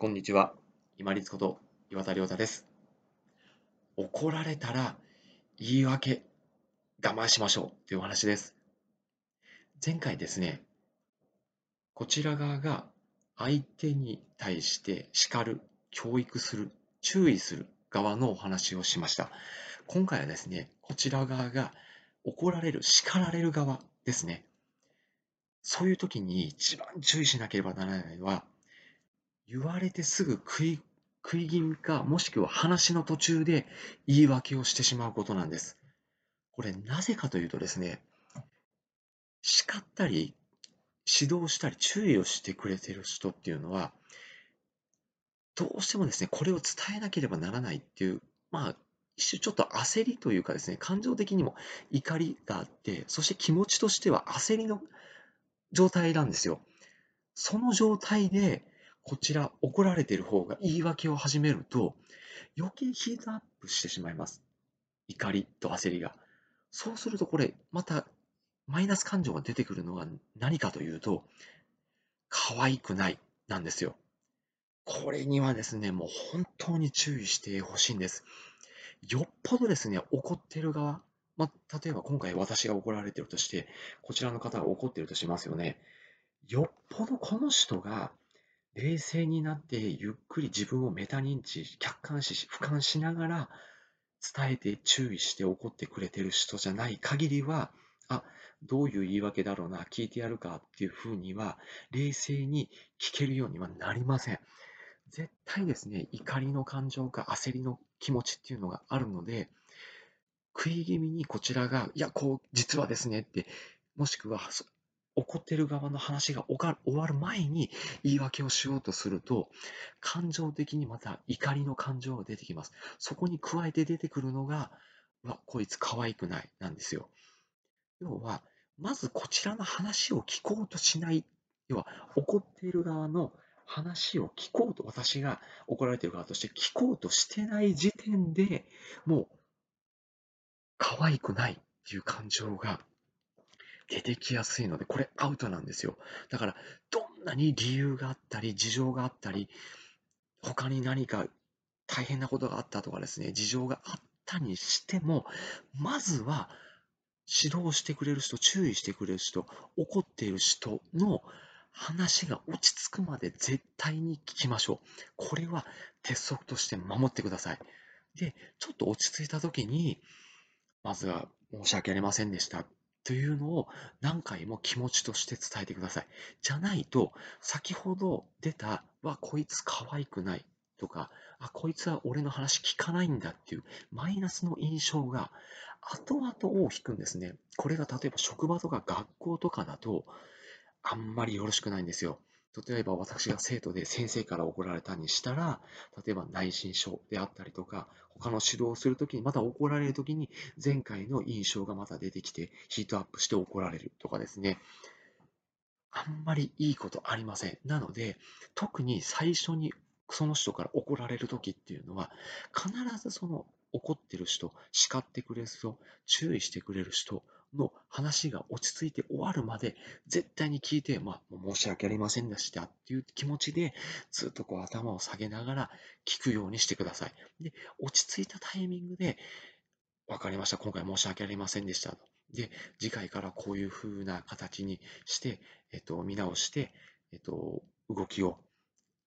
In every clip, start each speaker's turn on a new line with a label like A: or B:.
A: こんにちは。今立こと岩田亮太です。怒られたら言い訳我慢しましょうというお話です。前回ですね、こちら側が相手に対して叱る、教育する、注意する側のお話をしました。今回はですね、こちら側が怒られる、叱られる側ですね。そういう時に一番注意しなければならないのは、言われてすぐ食い食い気味か、もしくは話の途中で言い訳をしてしまうことなんです。これなぜかというとですね、叱ったり、指導したり、注意をしてくれてる人っていうのは、どうしてもですね、これを伝えなければならないっていう、まあ、一種ちょっと焦りというかですね、感情的にも怒りがあって、そして気持ちとしては焦りの状態なんですよ。その状態で、こちら怒られている方が言い訳を始めると余計ヒートアップしてしまいます。怒りと焦りが。そうするとこれまたマイナス感情が出てくるのは何かというと可愛くないなんですよ。これにはですね、もう本当に注意してほしいんです。よっぽどですね、怒ってる側、まあ、例えば今回私が怒られてるとして、こちらの方が怒ってるとしますよね。よっぽどこの人が冷静になってゆっくり自分をメタ認知、客観視し、俯瞰しながら伝えて注意して怒ってくれてる人じゃない限りは、あ、どういう言い訳だろうな、聞いてやるかっていうふうには、冷静に聞けるようにはなりません。絶対ですね、怒りの感情か焦りの気持ちっていうのがあるので、食い気味にこちらが、いや、こう、実はですねって、もしくは、怒ってる側の話が終わる前に言い訳をしようとすると、感情的にまた怒りの感情が出てきます。そこに加えて出てくるのが、わ、こいつ可愛くない、なんですよ。要は、まずこちらの話を聞こうとしない。要は、怒っている側の話を聞こうと、私が怒られている側として聞こうとしてない時点でもう、可愛くないっていう感情が出てきやすいので、これアウトなんですよ。だから、どんなに理由があったり、事情があったり、他に何か大変なことがあったとかですね、事情があったにしても、まずは指導してくれる人、注意してくれる人、怒っている人の話が落ち着くまで絶対に聞きましょう。これは鉄則として守ってください。で、ちょっと落ち着いた時に、まずは申し訳ありませんでしたというのを何回も気持ちとして伝えてください。じゃないと、先ほど出た、わ、こいつ可愛くないとか、あ、こいつは俺の話聞かないんだっていうマイナスの印象が後々を引くんですね。これが例えば職場とか学校とかだと、あんまりよろしくないんですよ。例えば私が生徒で先生から怒られたにしたら、例えば内申書であったりとか、他の指導をするときに、また怒られるときに、前回の印象がまた出てきて、ヒートアップして怒られるとかですね。あんまりいいことありません。なので、特に最初にその人から怒られるときっていうのは、必ずその怒ってる人、叱ってくれる人、注意してくれる人の話が落ち着いて終わるまで絶対に聞いて、まあ、申し訳ありませんでしたっていう気持ちでずっとこう頭を下げながら聞くようにしてください。で、落ち着いたタイミングで、わかりました。今回申し訳ありませんでしたと。で、次回からこういう風な形にして、えっと、見直して、えっと、動きを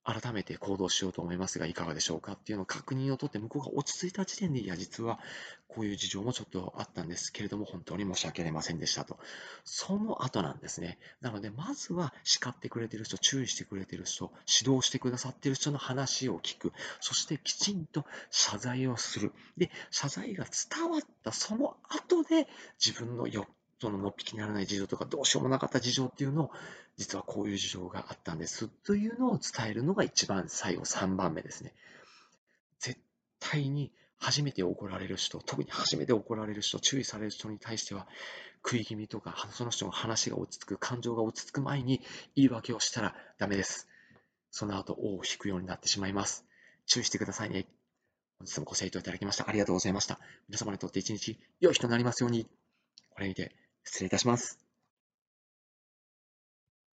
A: 改めて行動しようと思いますが、いかがでしょうか？っていうのを確認を取って、向こうが落ち着いた時点で、いや、実はこういう事情もちょっとあったんですけれども、本当に申し訳ありませんでしたと。その後なんですね。なので、まずは叱ってくれてる人、注意してくれてる人、指導してくださってる人の話を聞く。そしてきちんと謝罪をする。で、謝罪が伝わったその後で、自分の欲そののっぴきにならない事情とか、どうしようもなかった事情っていうのを、実はこういう事情があったんですというのを伝えるのが一番最後3番目ですね。絶対に初めて怒られる人、特に初めて怒られる人、注意される人に対しては、食い気味とか、その人の話が落ち着く、感情が落ち着く前に言い訳をしたらダメです。その後、尾を引くようになってしまいます。注意してくださいね。本日もご清聴いただきました。ありがとうございました。皆様にとって一日良い日となりますように。これにて失礼いたします。